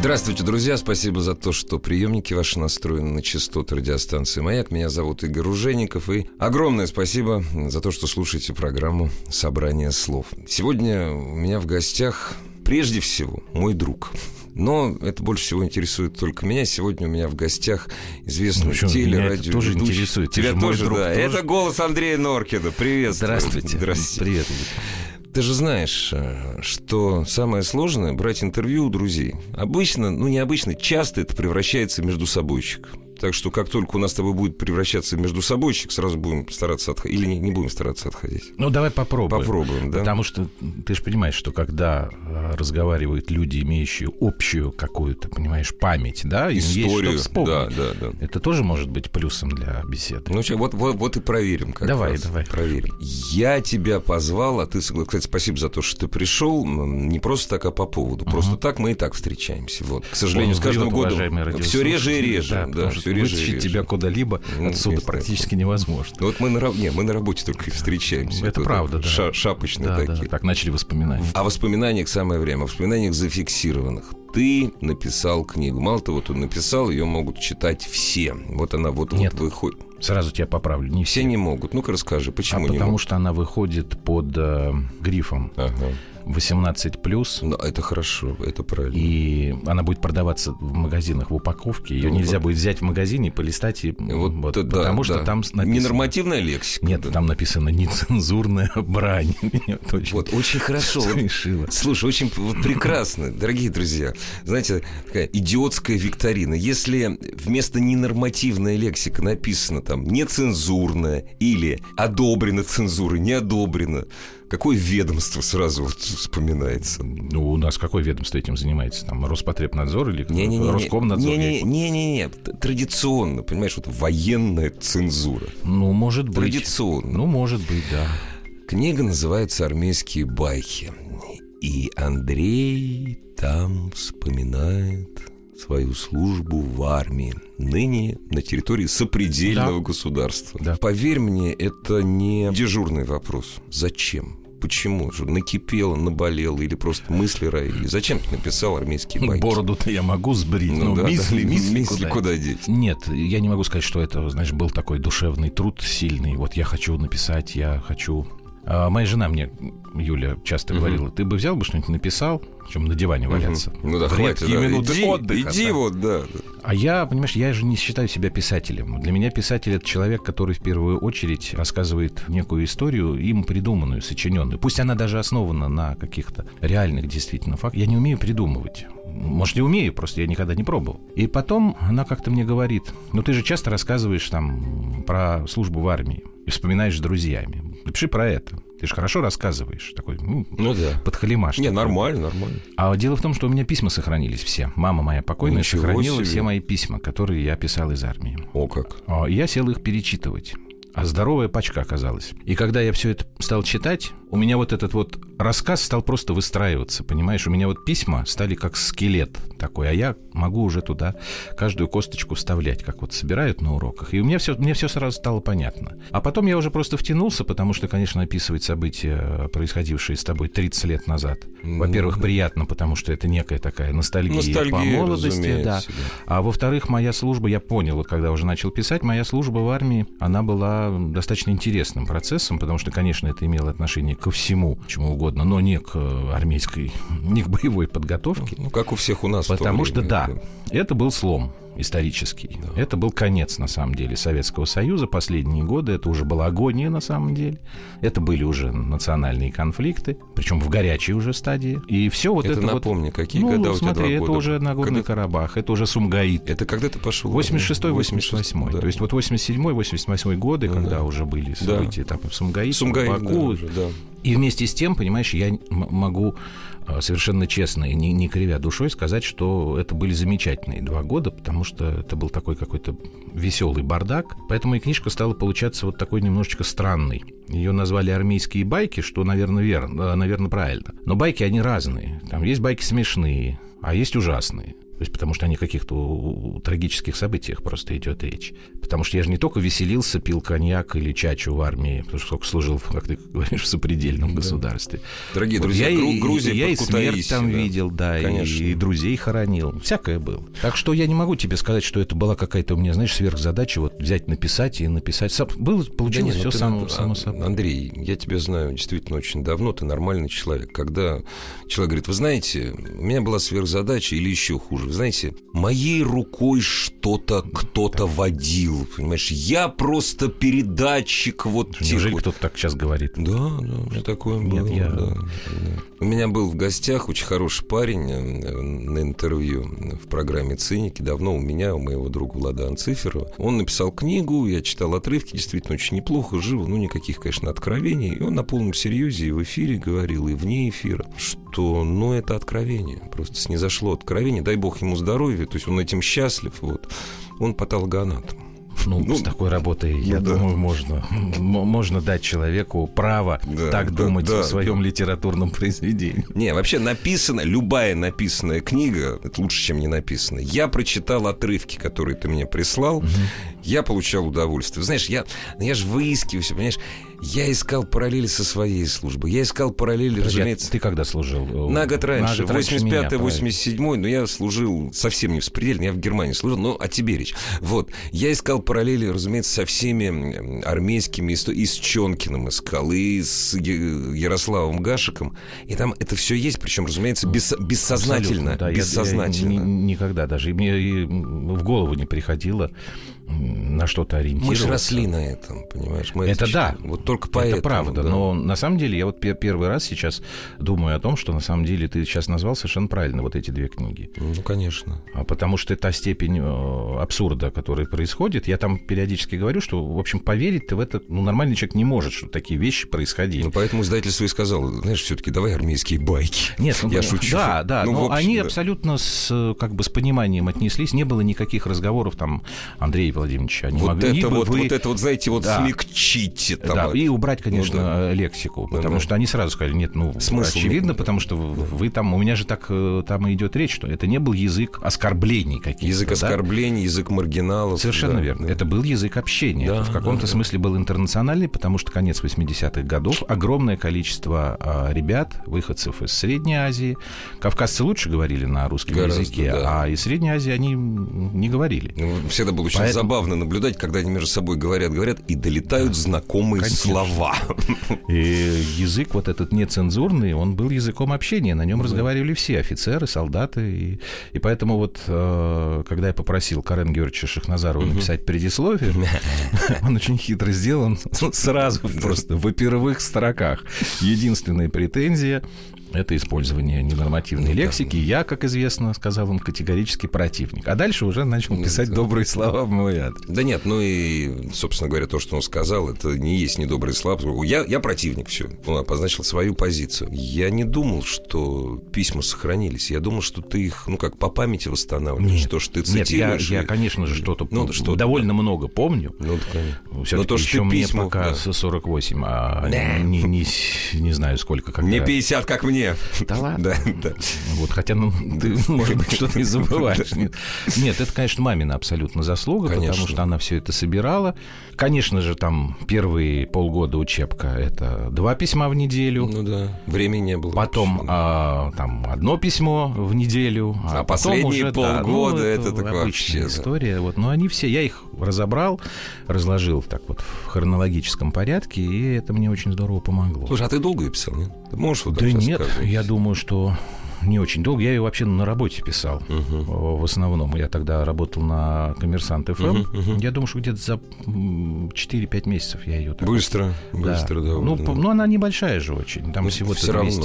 Здравствуйте, друзья. Спасибо за то, что приемники ваши настроены на частоту радиостанции «Маяк». Меня зовут Игорь Ружеников. И огромное спасибо за то, что слушаете программу «Собрание слов». Сегодня у меня в гостях прежде всего мой друг. Но это больше всего интересует только меня. Сегодня у меня в гостях известный Ну, телерадио. тоже интересует. Тебя тоже, друг да. тоже. Это голос Андрея Норкина. Привет. Здравствуйте. Здравствуйте. Привет. Ты же знаешь, э, что самое сложное брать интервью у друзей. Обычно, ну не обычно, часто это превращается в междусобойчик. Так что как только у нас с тобой будет превращаться в междусобойчик, сразу будем стараться отходить. Или не, не будем стараться отходить. Ну, давай попробуем. Попробуем, да? Потому что ты же понимаешь, что когда э, разговаривают люди, имеющие общую какую-то, понимаешь, память, да, им есть Историю. что. Да, да, да. Это тоже может быть плюсом для беседы. Ну, вот, вот, вот и проверим. Как Давай, раз. давай. Проверим. Я тебя позвал, а ты, кстати, спасибо за то, что ты пришел. Не просто так, а по поводу. Просто так мы и так встречаемся. Вот. К сожалению, Он с каждым годом все реже и реже. Да, Да, что все реже вытащить реже. тебя куда-либо Ну, отсюда есть практически невозможно. Ну, Вот мы на, не, мы на работе только и встречаемся. Это Вот правда, да. ша- шапочные Да, да, такие. так начали воспоминания. О воспоминаниях самое время, о воспоминаниях зафиксированных. Ты написал книгу. Мало того, ты написал, ее могут читать все. Вот она вот, Нет. вот выходит. Сразу тебя поправлю. Не Все все. не могут. Ну-ка расскажи, А почему не потому могут? что она выходит под э, грифом Ага. 18+, Ну, это хорошо, это правильно. и она будет продаваться в магазинах в упаковке. Ее Ну, нельзя вот. будет взять в магазине, полистать, и, Вот, вот, да, потому что да. там написано... Ненормативная лексика. Нет, да. там написано нецензурная брань. Меня это очень Вот, очень хорошо. Смешило. Слушай, очень вот прекрасно, дорогие друзья. Знаете, такая идиотская викторина. Если вместо ненормативная лексика написано там нецензурная или одобрено цензурой, не одобрено, какое ведомство сразу вот вспоминается? Ну, у нас какое ведомство этим занимается? Там Роспотребнадзор или Не-не-не. Роскомнадзор? Не-не-не. Традиционно, понимаешь, вот военная цензура. Ну, может быть. Традиционно. Ну, может быть, да. Книга называется «Армейские байки». И Андрей там вспоминает свою службу в армии, ныне на территории сопредельного Да. государства. Да. Поверь мне, это не дежурный вопрос. Зачем? Почему? Что накипело, наболело или просто мысли роили? Зачем ты написал армейские байки? Бороду-то я могу сбрить, Ну но да, да. мисли, мисли, Мисли куда? куда деть? Нет, я не могу сказать, что это, знаешь, был такой душевный труд сильный. Вот я хочу написать, я хочу... А моя жена мне, Юля, часто говорила, ты бы взял бы что-нибудь написал, чем на диване валяться. Ну да, хватит. да. минуты Иди, отдыха, иди да. вот, да. А я, понимаешь, я же не считаю себя писателем. Для меня писатель — это человек, который в первую очередь рассказывает некую историю, им придуманную, сочиненную. Пусть она даже основана на каких-то реальных действительно фактах. Я не умею придумывать. Может, не умею, просто я никогда не пробовал. И потом она как-то мне говорит, ну ты же часто рассказываешь там про службу в армии и вспоминаешь с друзьями. Напиши про это. Ты же хорошо рассказываешь. Такой, ну, Ну да. подхалимаш. Не, нормально, нормально. А дело в том, что у меня письма сохранились все. Мама моя покойная Ничего сохранила себе. все мои письма, которые я писал из армии. О как. А, Я сел их перечитывать. А здоровая пачка оказалась. И когда я все это стал читать, у меня вот этот вот рассказ стал просто выстраиваться, понимаешь? У меня вот письма стали как скелет такой, а я могу уже туда каждую косточку вставлять, как вот собирают на уроках. И у меня все, мне все сразу стало понятно. А потом я уже просто втянулся, потому что, конечно, описывать события, происходившие с тобой 30 лет назад, во-первых, приятно, потому что это некая такая ностальгия, Ностальгия, по молодости, да. А во-вторых, моя служба, я понял, вот когда уже начал писать, моя служба в армии, она была достаточно интересным процессом, потому что, конечно, это имело отношение ко всему, чему угодно, но не к э, армейской, не к боевой подготовке. Ну, как у всех у нас. Потому что, время, да, это был слом исторический. Это был конец, на самом деле, Советского Союза. Последние годы это уже была агония, на самом деле. Это были уже национальные конфликты, причем в горячей уже стадии. И все вот Это это, вот- напомни, какие ну, года у тебя смотри, два это года? уже Нагорный Когда- Карабах, это уже Сумгаит. Это когда ты пошел? 86-й, 88 да. То есть вот 87-й, 88 годы, Ну когда да. уже были Да. события там в Сумгаите, Сумгаит, в да, Баку. уже, да. И вместе с тем, понимаешь, я могу совершенно честно и не, не кривя душой сказать, что это были замечательные два года, потому что это был такой какой-то веселый бардак. Поэтому и книжка стала получаться вот такой немножечко странной. Ее назвали армейские байки, что, наверное, верно, наверное, правильно. Но байки, они разные. Там есть байки смешные, а есть ужасные. То есть потому что о не каких-то трагических событиях просто идет речь. Потому что я же не только веселился, пил коньяк или чачу в армии, потому что сколько служил, как ты говоришь, в сопредельном да. государстве. Дорогие вот друзья, я Гру- Грузия я и смерть там да. видел, да, Конечно. и, и друзей хоронил. Всякое было. Так что я не могу тебе сказать, что это была какая-то у меня, знаешь, сверхзадача вот взять, написать и написать. Было, получилось да нет, все ну, само, а, само собой. Андрей, я тебя знаю действительно очень давно, ты нормальный человек. Когда человек говорит, вы знаете, у меня была сверхзадача или еще хуже, вы знаете, моей рукой что-то кто-то водил, понимаешь? Я просто передатчик вот Неужели вот... кто-то так сейчас говорит? Да, да, у меня такое Нет, было. я... Да, да. У меня был в гостях очень хороший парень э, на интервью в программе «Циники». Давно у меня, у моего друга Влада Анциферова. Он написал книгу, я читал отрывки, действительно очень неплохо, живо, ну, никаких, конечно, откровений. И он на полном серьезе и в эфире говорил, и вне эфира, что, ну, это откровение. Просто снизошло откровение. Дай бог ему здоровья, то есть он этим счастлив, вот. Он патологоанатом. Ну, ну, с такой работой, ну, я да. думаю, можно, можно дать человеку право да, так да, думать да, в своем да. литературном произведении. Не, вообще написано, любая написанная книга, это лучше, чем не написанная. Я прочитал отрывки, которые ты мне прислал, угу. я получал удовольствие. Знаешь, я, я же выискиваю, понимаешь, я искал параллели со своей службой. Я искал параллели, Подожди, разумеется... Ты когда служил? На год раньше. 85-й, 87-й. Но я служил совсем не в Спредельно. Я в Германии служил. Но о тебе речь. Вот. Я искал параллели, разумеется, со всеми армейскими. И с Чонкиным искал. И с Ярославом Гашиком. И там это все есть. Причем, разумеется, бес, бессознательно. Да, бессознательно. Я, я никогда даже. И мне и в голову не приходило на что-то ориентироваться. Мы же росли на этом, понимаешь? Мы это, это да. Вот только поэтому. Это правда. Да. Но на самом деле я вот первый раз сейчас думаю о том, что на самом деле ты сейчас назвал совершенно правильно вот эти две книги. Ну, конечно. А потому что та степень э, абсурда, который происходит, я там периодически говорю, что, в общем, поверить ты в это, ну, нормальный человек не может, что такие вещи происходили. Ну, поэтому издательство и сказал, знаешь, все-таки давай армейские байки. Нет, ну, я шучу. Да, да, ну, но общем, они да. абсолютно с, как бы с пониманием отнеслись, не было никаких разговоров там, Андрей Владимирович, они вот могли это бы вот, вы... вот это вот, знаете, вот Да. смягчите там. Да, и убрать, конечно, Ну да. лексику, Ну потому да. что они сразу сказали, нет, ну, Смысл очевидно, нет. потому что вы, вы там, у меня же так э, там идет речь, что это не был язык оскорблений каких-то. Язык да? оскорблений, язык маргиналов. Совершенно да, верно. да. Это был язык общения. Да, в каком-то да, да. смысле был интернациональный, потому что конец 80-х годов, огромное количество а, ребят, выходцев из Средней Азии. Кавказцы лучше говорили на русском Гораздо, языке, да. а из Средней Азии они не говорили. Ну, Всегда было очень Поэтому- забавно наблюдать, когда они между собой говорят, говорят, и долетают знакомые Конечно. слова. И язык вот этот нецензурный, он был языком общения. На нем разговаривали все офицеры, солдаты. И, и поэтому вот, э, когда я попросил Карен Георгиевича Шахназарова написать предисловие, он очень хитро сделал, он сразу просто в первых строках. Единственная претензия это использование ненормативной Ну да. лексики. Я, как известно, сказал он категорически противник. А дальше уже начал Ну писать да. добрые слова в мой адрес. Да нет, ну и, собственно говоря, то, что он сказал, это не есть недобрый слаб. Я, я противник, все. Он обозначил свою позицию. Я не думал, что письма сохранились. Я думал, что ты их, ну как, по памяти восстанавливаешь. Нет. То, что ты Нет, я, цитируешь. я, и- конечно же, что-то Ну, да что-то, довольно много помню. Ну, да, конечно. Все Но то, что еще мне письма, пока да. с 48, а Да. не, не, не знаю сколько. Когда... Не 50, как мне. Да ладно. Да, да. Вот, хотя, ну, ты, может быть, что-то и забываешь. Нет, Нет, это, конечно, мамина абсолютно заслуга, Конечно. потому что она все это собирала. Конечно же, там первые полгода учебка — это два письма в неделю. Ну да, времени не было. Потом вообще. а, там одно письмо в неделю, а, А потом последние уже, да, полгода ну, это так обычная вообще, да. история. Вот, но они все, я их разобрал, разложил так вот в хронологическом порядке, и это мне очень здорово помогло. Слушай, а ты долго ее писал, нет? Ты можешь вот да нет? Я думаю, что не очень долго. Я ее вообще на работе писал. Мгм. В основном. Я тогда работал на Коммерсант ФМ. Мгм, мгм. Я думаю, что где-то за м, 4-5 месяцев я ее так Быстро, быстро, да. ну, по- ну, она небольшая же очень. Там Ну, всего-то всё 200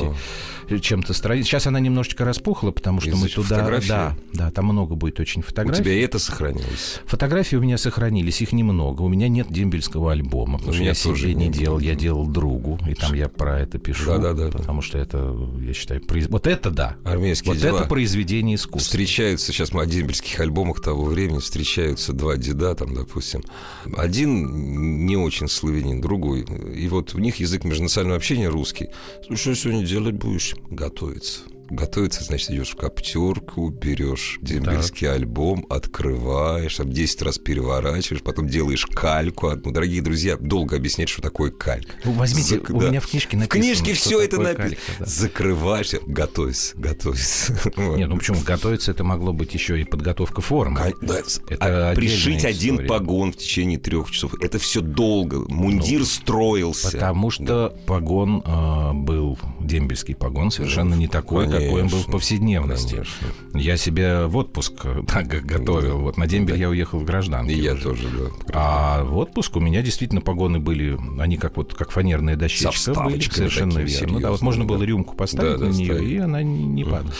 равно. чем-то страниц. Сейчас она немножечко распухла, потому что Из мы туда... фотографий? Да, да, там много будет очень У фотографий. тебя и это сохранилось? Фотографии у меня сохранились, их немного. У меня нет дембельского альбома, потому У что я себе не делал, я делал другу, и там я про это пишу. Да-да-да. Потому что это, я считаю, произ- вот это да. Армейские Вот дела. это произведение искусства. Встречаются, сейчас мы о дембельских альбомах того времени, встречаются два деда, там, допустим. Один не очень славянин, другой. И вот у них язык межнационального общения русский. Слушай, что сегодня делать будешь? Готовиться. Готовиться, значит, идешь в коптерку, берешь дембельский альбом, открываешь, там 10 раз переворачиваешь, потом делаешь кальку одну. Дорогие друзья, долго объяснять, что такое калька. Ну, возьмите, Зак- у да. меня в книжке В написано. книжке что все это написано. да. Закрываешься, готовься, готовься. Нет, ну почему? Готовиться это могло быть еще и подготовка формы. Кон- да, Это а пришить отдельная один история. погон в течение трех часов. Это все долго. Мундир строился. Потому что погон э, был, дембельский погон, совершенно не такой, какой он был в повседневности. конечно. Я себе в отпуск э, так как готовил. Вот на дембель я уехал в гражданке. И я уже. тоже, да. А в отпуск у меня действительно погоны были, они как вот как фанерная дощечка были, совершенно верно. Ну да, вот можно да. было рюмку поставить Да, на да, нее, ставить. и она не, не падала.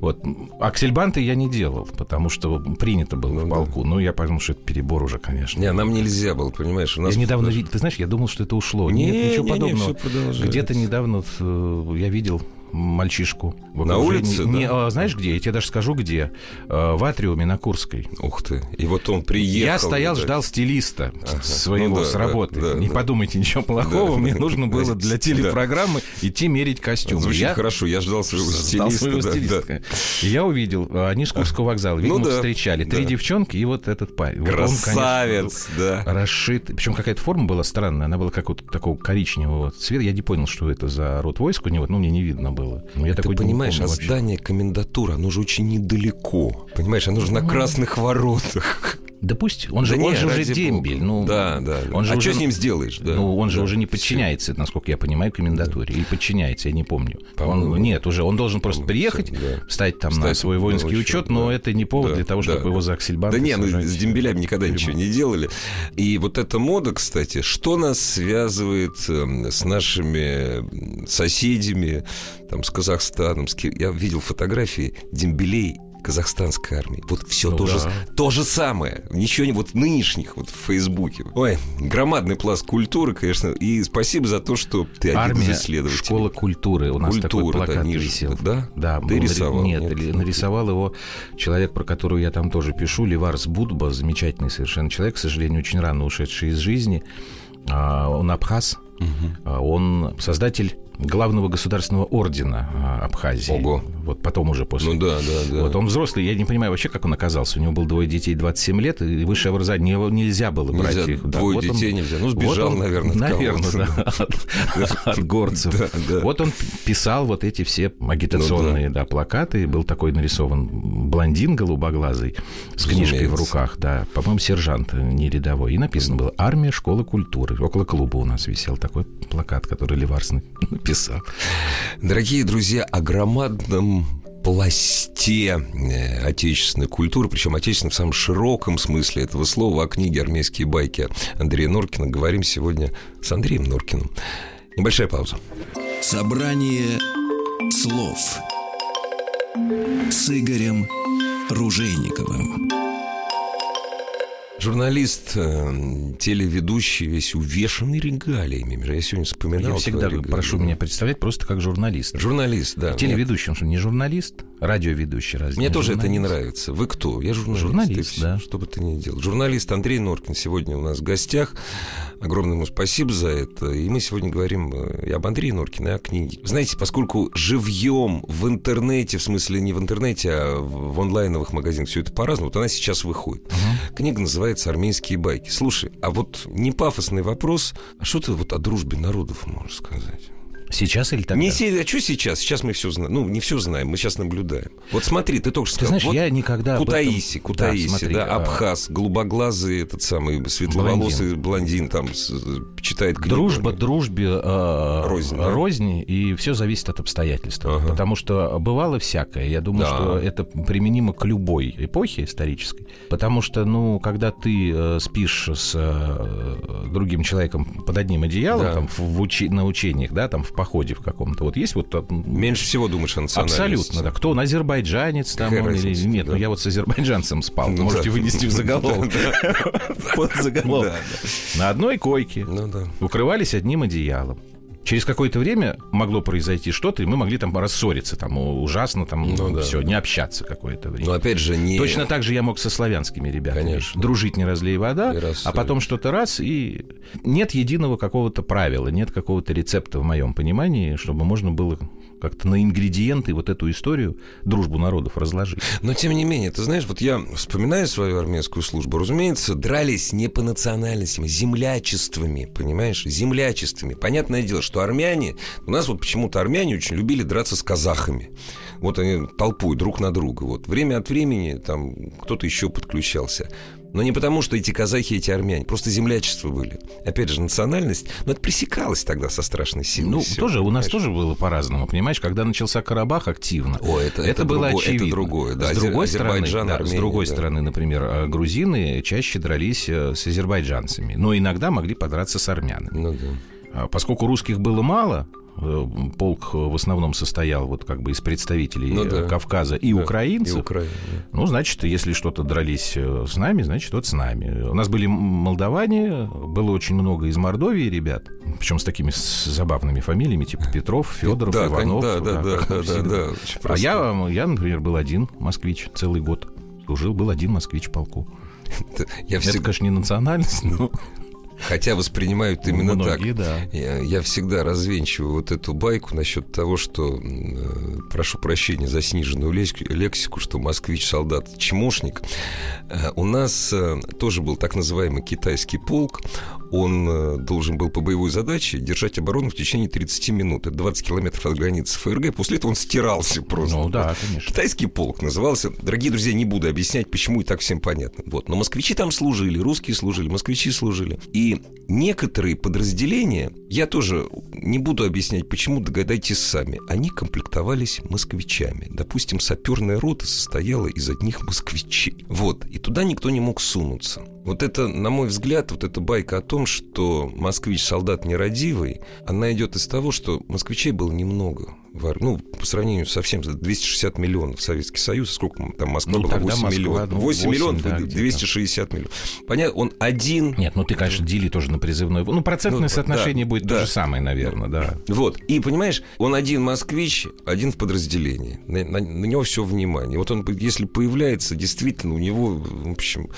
Вот. Аксельбанты я не делал, потому что принято было Ну в да. полку. Ну, я подумал, что это перебор уже, конечно. Не, нам нельзя было, понимаешь? У нас Я недавно видел, ты знаешь, я думал, что это ушло. Не, Нет, ничего не, не, подобного. продолжается. Где-то недавно э, я видел мальчишку. в На улице, Не, да? а, знаешь где? Я тебе даже скажу, где. Э, В Атриуме на Курской. Ух ты. И вот он приехал. я стоял, да. ждал стилиста Ага. своего Ну да, с да, работы. да, Не да. подумайте ничего плохого. Да. Мне нужно было для Да. телепрограммы идти мерить костюм. Звучит я хорошо. Я ждал своего ждал стилиста. своего да, да. стилиста. И я увидел, э, они с Курского вокзала, видимо, Ну да, встречали. Три да. девчонки и вот этот парень. Вот он, конечно, Красавец, да. расшит. Причем какая-то форма была странная. Она была какого-то такого коричневого цвета. Я не понял, что это за род войск у него. Ну, мне не видно было. Но я Ты понимаешь, помню а вообще. здание комендатуры, оно же очень недалеко. Понимаешь, оно же на красных воротах. Да пусть. Он же, Да он не, же уже дембель. бога. Ну, да, да. да. Он же а уже- что с ним сделаешь? Да. Ну, он же Да. уже не подчиняется, насколько я понимаю, комендатуре. Или подчиняется, я не помню. Он, нет, уже он должен просто приехать, да. встать там на Встать свой на воинский учет, учет, но да. это не повод Да, для того, чтобы да. его за аксельбант Да не, ну с дембелями никогда Тюрьму. ничего не делали. И вот эта мода, кстати, что нас связывает эм, с нашими м, соседями, там, с Казахстаном? С Я видел фотографии дембелей казахстанской армии. Вот все Ну то, же, да. то же самое. Ничего не... Вот нынешних вот в Фейсбуке. Ой, громадный пласт культуры, конечно. И спасибо за то, что ты один Армия, из исследователей. школа культуры. У нас такой Культура, да, плакат ниже, висел. да? Да, Ты был рисовал, Нет, нет? ли- нарисовал его человек, про которого я там тоже пишу, Ливарс Будба, замечательный совершенно человек, к сожалению, очень рано ушедший из жизни. А, Он абхаз, А, он создатель главного государственного ордена а, Абхазии. Ого. Вот потом уже после Ну да, да, да. вот он взрослый, я не понимаю вообще, как он оказался. У него было двое детей, 27 лет, и высшее образование его нельзя было брать Нельзя, их. Да, двое вот он- детей нельзя. Ну, сбежал, вот он- наверное, от Наверное, да, от, от горцев. Да, да. Вот он писал вот эти все агитационные Ну да, плакаты. Был такой нарисован блондин голубоглазый с книжкой в руках, да, по-моему, сержант, э, не рядовой. И написано было «Армия, школа культуры». Около клуба у нас висел такой плакат, который Леварс написал. Дорогие друзья, о громадном пласте э, отечественной культуры, причем отечественной в самом широком смысле этого слова, о книге «Армейские байки» Андрея Норкина говорим сегодня с Андреем Норкиным. Небольшая пауза. Собрание слов с Игорем Ружейниковым. Журналист, э, телеведущий, весь увешанный регалиями. Я сегодня вспоминал Я всегда прошу меня представлять просто как журналист. Журналист, да. Телеведущим, что не журналист, радиоведущий разве Мне не тоже это не журналист? нравится. Вы кто? Я журналист. Журналист, да. Что бы ты ни делал. Журналист Андрей Норкин сегодня у нас в гостях. Огромное ему спасибо за это. И мы сегодня говорим э, и об Андрее Норкине, и о книге. Знаете, поскольку живьем в интернете, в смысле не в интернете, а в онлайновых магазинах все это по-разному, вот она сейчас выходит. Книга называется «Армейские байки». Слушай, а вот не пафосный вопрос, а что ты вот о дружбе народов можешь сказать? Сейчас или тогда? Не се- а что сейчас? Сейчас мы все знаем. Ну, не все знаем, мы сейчас наблюдаем. Вот смотри, ты только что Ты сказал. знаешь, вот я никогда об этом- Кутаиси, Да, Кутаиси, да, смотри, а- Абхаз, голубоглазый этот самый светловолосый блондин, там с- читает книгу. Дружба дружбе э, Рознь, да? рознь, и все зависит от обстоятельств. Ага. Потому что бывало всякое. Я думаю, Да. что это применимо к любой эпохе исторической. Потому что, ну, когда ты э, спишь с э, другим человеком под одним одеялом, Да. там, в, в учи- на учениях, да, там, в походе в каком-то, вот есть вот... Меньше всего думаешь о национальности. Абсолютно, да. Кто он, азербайджанец там он или разница, нет? да. Ну, я вот с азербайджанцем спал. Ну Можете да. вынести в заголовок. Под заголовок. На одной койке Ну укрывались одним одеялом. Через какое-то время могло произойти что-то, и мы могли там рассориться, там ужасно, там Ну да. все, не общаться какое-то время. Но опять же, не... Точно так же я мог со славянскими ребятами. Конечно. Дружить не разлей вода, а потом что-то раз, и нет единого какого-то правила, нет какого-то рецепта в моем понимании, чтобы можно было как-то на ингредиенты вот эту историю дружбу народов разложить. Но тем не менее, ты знаешь, вот я вспоминаю свою армейскую службу, разумеется, дрались не по национальностям, а землячествами, понимаешь, землячествами. Понятное дело, что армяне, у нас вот почему-то армяне очень любили драться с казахами. Вот они толпой друг на друга. Вот время от времени там кто-то еще подключался. Но не потому, что эти казахи, эти армяне, просто землячества были. Опять же, национальность, но это пресекалось тогда со страшной силой. Ну, всё, тоже у нас понимаешь? тоже было по-разному, понимаешь, когда начался Карабах активно. О, это- это было другое- это очевидно. другое, да, С другой стороны, да, с Армения, другой да. стороны, например, э, грузины чаще дрались э, с азербайджанцами, но иногда могли подраться с армянами. Ну да. А Поскольку русских было мало, полк э, в основном состоял вот как бы из представителей Ну да. Кавказа и Да, украинцев. И Украина. да. Ну, значит, если что-то дрались э, с нами, значит, вот с нами. У нас были молдаване, было очень много из Мордовии ребят, причем с такими забавными фамилиями, типа Петров, Федоров, Да, Иванов. да, да, да, да, да, да, А я, я, например, был один москвич целый год. Служил, был один москвич в полку. Это- Я Это, всегда, конечно, не национальность, но хотя воспринимают именно многие, так. да. Я, я всегда развенчиваю вот эту байку насчет того, что, э, прошу прощения за сниженную лексику, что москвич, солдат, чмошник. Э, у нас э, тоже был так называемый китайский полк. Он э, должен был по боевой задаче держать оборону в течение 30 минут. Это 20 километров от границы ФРГ. После этого он стирался просто. Ну да, конечно. Китайский полк назывался. Дорогие друзья, не буду объяснять, почему и так всем понятно. Вот. Но москвичи там служили, русские служили, москвичи служили. И некоторые подразделения, я тоже не буду объяснять, почему, догадайтесь сами, они комплектовались москвичами. Допустим, саперная рота состояла из одних москвичей. Вот. И туда никто не мог сунуться. Вот это, на мой взгляд, вот эта байка о том, что москвич солдат нерадивый, она идет из того, что москвичей было немного. Ну, по сравнению со всем, 260 миллионов Советский Союз, сколько там Москва Ну, была? тогда 8 Москва, миллионов. ну, 8 миллионов, да, где-то. 260 миллионов. Понятно, он один Нет, ну ты, конечно, дели тоже на призывной. Ну, процентное Ну, соотношение да, будет да. то же самое, наверное, да. Вот. И понимаешь, он один москвич, один в подразделении. На, на- на него все внимание. Вот он, если появляется, действительно, у него, в общем,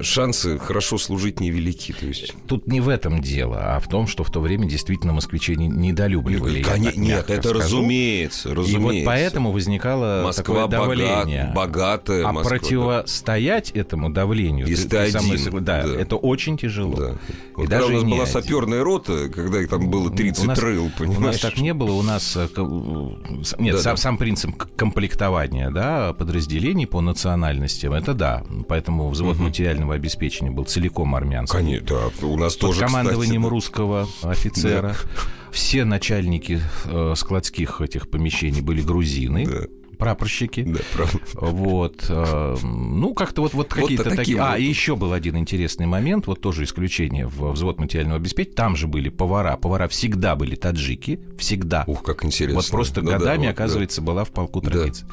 шансы хорошо служить невелики. То есть. Тут не в этом дело, а в том, что в то время действительно москвичи не- недолюбливали. я Коне- так нет, это скажу. Разумеется, И разумеется. вот поэтому возникало Москва такое давление. богат- богатая а Москва, да. противостоять этому давлению, Если ты- ты один, согла- да, да. это очень тяжело. Да. И Вот когда даже у нас была один. саперная рота, когда их там было 30 у нас, рыл, понимаешь? У нас так не было, у нас... э, Нет, Да, сам, да. сам принцип комплектования да, подразделений по национальностям, это да. Поэтому взвод материального обеспечения был целиком армянский. Конечно, да, у нас Под тоже, командованием кстати, да. русского офицера. Все начальники э, складских этих помещений были грузины. Да. Прапорщики. Да, правда. Вот, э, ну, как-то вот, вот какие-то таким такие... А, вот. и еще был один интересный момент, вот тоже исключение в взвод материального обеспечения. Там же были повара. Повара всегда были таджики, всегда. Ух, как интересно. Вот просто Ну да, годами, вот, да. оказывается, была в полку Да. традиция.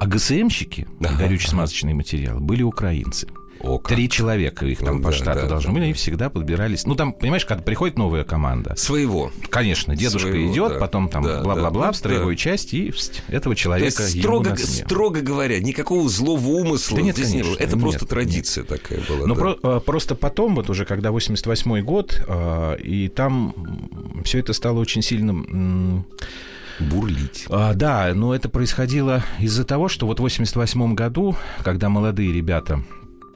А ГСМщики, Ага, горюче-смазочные материалы, были украинцы. О, как. Три человека их там Ну по да, штату да, должны да, были, да. они всегда подбирались. Ну, там, понимаешь, когда приходит новая команда, Своего. конечно, дедушка Своего, идет, да. потом там Да, бла-бла-бла да, в строевую да. часть, и этого То человека есть, ему строго, нет. строго говоря, никакого злого умысла Да нет, здесь не было. конечно, Это нет, просто нет. традиция такая была. Но да. про- э, просто потом, вот уже когда 88 год, э, и там все это стало очень сильным... Бурлить. А, да, но это происходило из-за того, что вот в 88 году, когда молодые ребята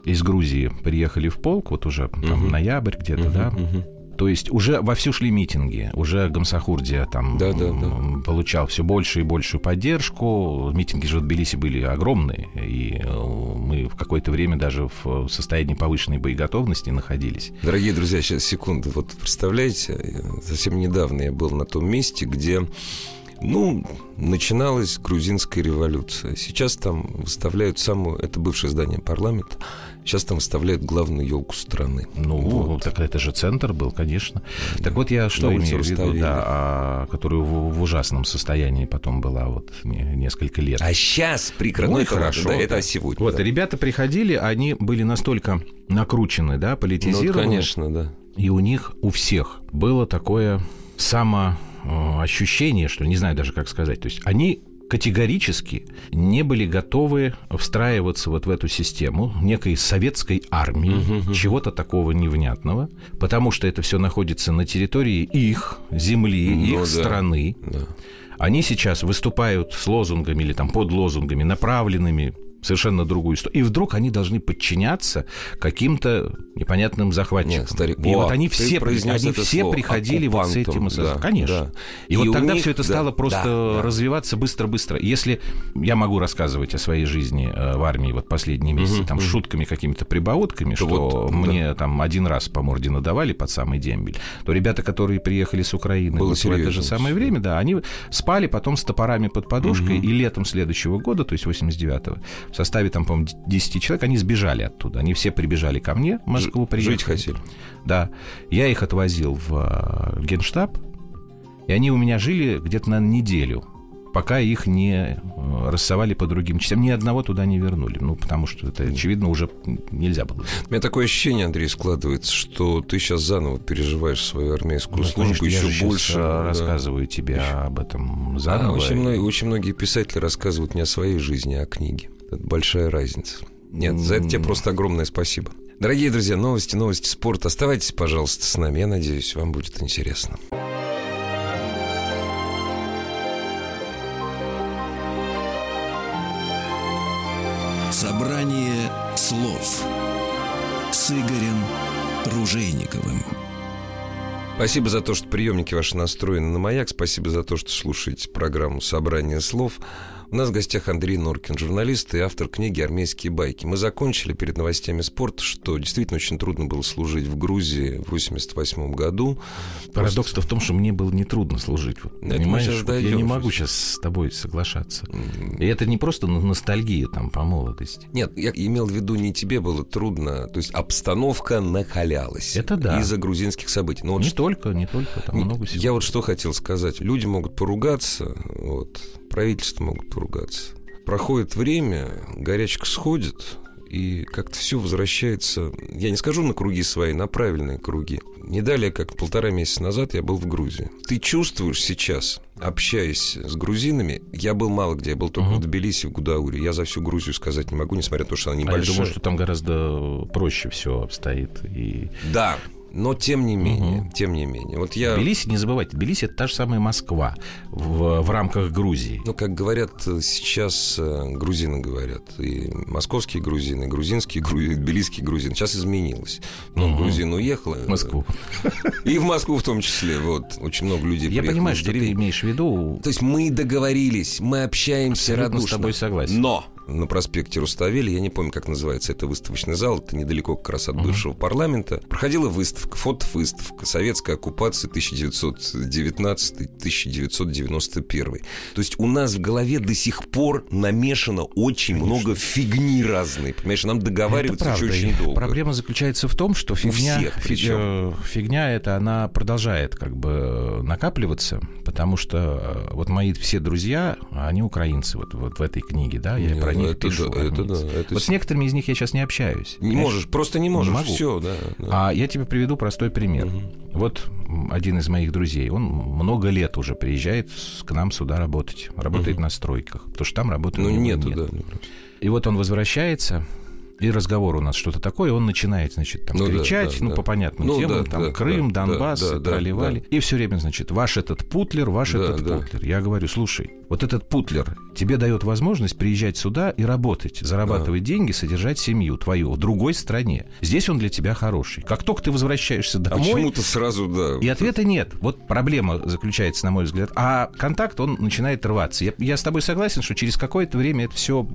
из Грузии приехали в полк, вот уже там Мгм. ноябрь где-то, да, То есть уже вовсю шли митинги, уже Гамсахурдия там Да, да, да. получал все больше и большую поддержку. Митинги же в Тбилиси были огромные, и э, мы в какое-то время даже в состоянии повышенной боеготовности находились. Дорогие друзья, сейчас секунду. Вот представляете, э, совсем недавно я был на том месте, где ну, начиналась грузинская революция. Сейчас там выставляют самую... Это бывшее здание парламента. Сейчас там выставляют главную елку страны. Ну, Вот. так это же центр был, конечно. Так вот я что На имею в виду, да, а, которую в, в ужасном состоянии потом была вот не- несколько лет. А сейчас прекрасно. Ну это хорошо. да, это сегодня. Вот, да. ребята приходили, они были настолько накручены, да, Ну, политизированы. вот, конечно, да. И у них, у всех было такое самоощущение, что ли, не знаю даже как сказать. То есть они категорически не были готовы встраиваться вот в эту систему некой советской армии, чего-то такого невнятного, потому что это все находится на территории их земли, Ну их да. страны. да. Они сейчас выступают с лозунгами или там под лозунгами, направленными совершенно другую сторону. И вдруг они должны подчиняться каким-то непонятным захватчикам. Нет, старик, и во, вот они все, они все слово, приходили вот с этим. да, Конечно. да. И, И вот тогда них, все это да, стало просто да, да. развиваться быстро-быстро. Если я могу рассказывать о своей жизни э, в армии вот последние месяцы, там, с шутками какими-то прибаутками, что вот, да. мне там один раз по морде надавали под самый дембель, то ребята, которые приехали с Украины Было вот в это же самое время, да, они спали потом с топорами под подушкой, и летом следующего года, то есть 89-го, в составе там, по-моему, 10 человек, они сбежали оттуда. Они все прибежали ко мне в Москву, приехали. Жить хотели. Да. Я их отвозил в э, Генштаб, и они у меня жили где-то на неделю, пока их не э, рассовали по другим частям. Ни одного туда не вернули. Ну, потому что это, очевидно, уже нельзя было. У меня такое ощущение, Андрей, складывается, что ты сейчас заново переживаешь свою армейскую Ну, службу конечно, я еще же щас, больше. э, да. рассказываю тебе об этом А, заново. очень, многие, очень многие писатели рассказывают не о своей жизни, а о книге. Это большая разница. Нет, за это тебе просто огромное спасибо. Дорогие друзья, новости, новости спорта. Оставайтесь, пожалуйста, с нами. Я надеюсь, вам будет интересно. Собрание слов с Игорем Ружейниковым. Спасибо за то, что приемники ваши настроены на маяк. Спасибо за то, что слушаете программу «Собрание слов». У нас в гостях Андрей Норкин, журналист и автор книги «Армейские байки». Мы закончили перед новостями спорта, что действительно очень трудно было служить в Грузии в 88 году. Парадокс-то в том, что мне было нетрудно служить. Вот, Это понимаешь, Вот я не могу сейчас. с тобой соглашаться. И это не просто ностальгия там по молодости. Нет, я имел в виду, не тебе было трудно, то есть обстановка накалялась. Это да. Из-за грузинских событий. Но вот не что- только, не только, там много всего. Я вот что хотел сказать. Люди могут поругаться, вот, правительство могут поругаться. Проходит время, горячка сходит, и как-то все возвращается, я не скажу на круги свои, на правильные круги. Не далее, как полтора месяца назад я был в Грузии. Ты чувствуешь сейчас, общаясь с грузинами, я был мало где, я был только Мгм. в Тбилиси, в Гудауре. Я за всю Грузию сказать не могу, несмотря на то, что она А я небольшая. думаю, что там гораздо проще все обстоит. И Да, но тем не менее, Мгм. тем не менее. Вот я... Тбилиси, не забывайте, Тбилиси это та же самая Москва в, в рамках Грузии. Ну, как говорят э, сейчас, э, грузины говорят, и московские грузины, и грузинские, гру- тбилисские грузины. Сейчас изменилось. Много Мгм. грузин уехало. В Москву. И в Москву в том числе. Вот, очень много людей Я понимаю, что ты имеешь в виду. То есть мы договорились, мы общаемся Абсолютно с радушно. тобой согласен. Но на проспекте Руставели, я не помню, как называется, это выставочный зал, это недалеко как раз от бывшего парламента, проходила выставка, фотовыставка «Советская оккупация 1919-1991». То есть у нас в голове до сих пор намешано очень много фигни разной. Понимаешь, нам договариваться Это еще очень долго. Проблема заключается в том, что фигня, всех причем. э, фигня эта, она продолжает как бы накапливаться, потому что э, вот мои все друзья, они украинцы вот, вот в этой книге, да, я про ну них это пишу. да, это да, это Вот с- некоторыми из них я сейчас не общаюсь. Не понимаешь? можешь, просто не можешь. могу. Все, да. да. А я тебе приведу простой пример. Вот м, один из моих друзей, он много лет уже приезжает к нам сюда работать, работает на стройках, потому что там работают ну, нету, нет. да. И вот он возвращается, и разговор у нас что-то такое, он начинает, значит, там Ну да, кричать, да, ну, да. по понятным Ну темам, да, там да, Крым, да, Донбасс, да, да, проливали. да. И все время, значит, ваш этот путлер, ваш Да, этот да. путлер. Я говорю, слушай, вот этот путлер тебе дает возможность приезжать сюда и работать, зарабатывать деньги, содержать семью твою в другой стране. Здесь он для тебя хороший. Как только ты возвращаешься А домой, почему-то сразу, да. и ответа нет. Вот проблема заключается, на мой взгляд. А контакт, он начинает рваться. Я, я с тобой согласен, что через какое-то время это все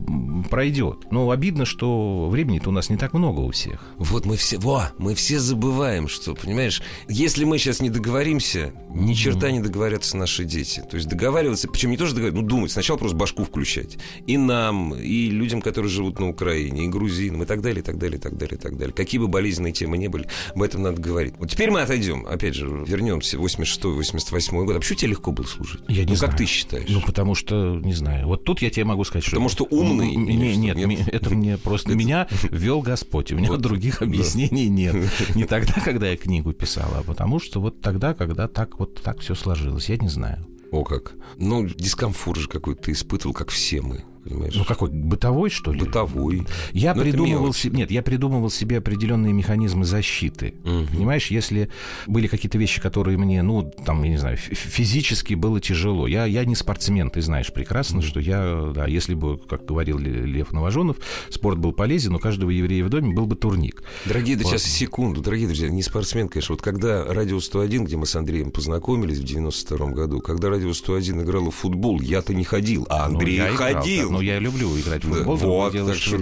пройдет. Но обидно, что времени-то у нас не так много у всех. Вот мы все, во, мы все забываем, что, понимаешь, если мы сейчас не договоримся, ни черта не договорятся наши дети. То есть договариваться, причем не тоже договариваться, ну думать, сначала просто башку включать. И нам, и людям, которые живут на Украине, и грузинам, и так далее, и так далее, и так далее, и так далее. Какие бы болезненные темы ни были, об этом надо говорить. Вот теперь мы отойдем, опять же, вернемся в 86-88 год. А почему тебе легко было служить? Я не ну, знаю. как ты считаешь? Ну, потому что, не знаю. Вот тут я тебе могу сказать, что... Потому что умный Не, нет, Нет? ми- это мне просто... Меня ввел Господь. У меня Вот, других да. объяснений нет. Не тогда, когда я книгу писал, а потому что вот тогда, когда так вот так все сложилось. Я не знаю. О как. Ну, дискомфорт же какой-то ты испытывал, как все мы, понимаешь? Ну, какой, бытовой, что ли? Бытовой. Я Ну, это придумывал себе, нет, я придумывал себе определенные механизмы защиты. Мгм. Понимаешь, если были какие-то вещи, которые мне, ну, там, я не знаю, фи- физически было тяжело. Я, я не спортсмен, ты знаешь прекрасно, что я, да, если бы, как говорил Ле- Лев Новожонов, спорт был полезен, у каждого еврея в доме был бы турник. Дорогие, да Вот. сейчас секунду, дорогие друзья, не спортсмен, конечно. Вот когда Радио 101, где мы с Андреем познакомились в 92 году, когда Радио 101 играло в футбол, я-то не ходил, а Андрей ну, я играл, ходил. да, ну, я люблю играть в Да, футбол. вот, так что-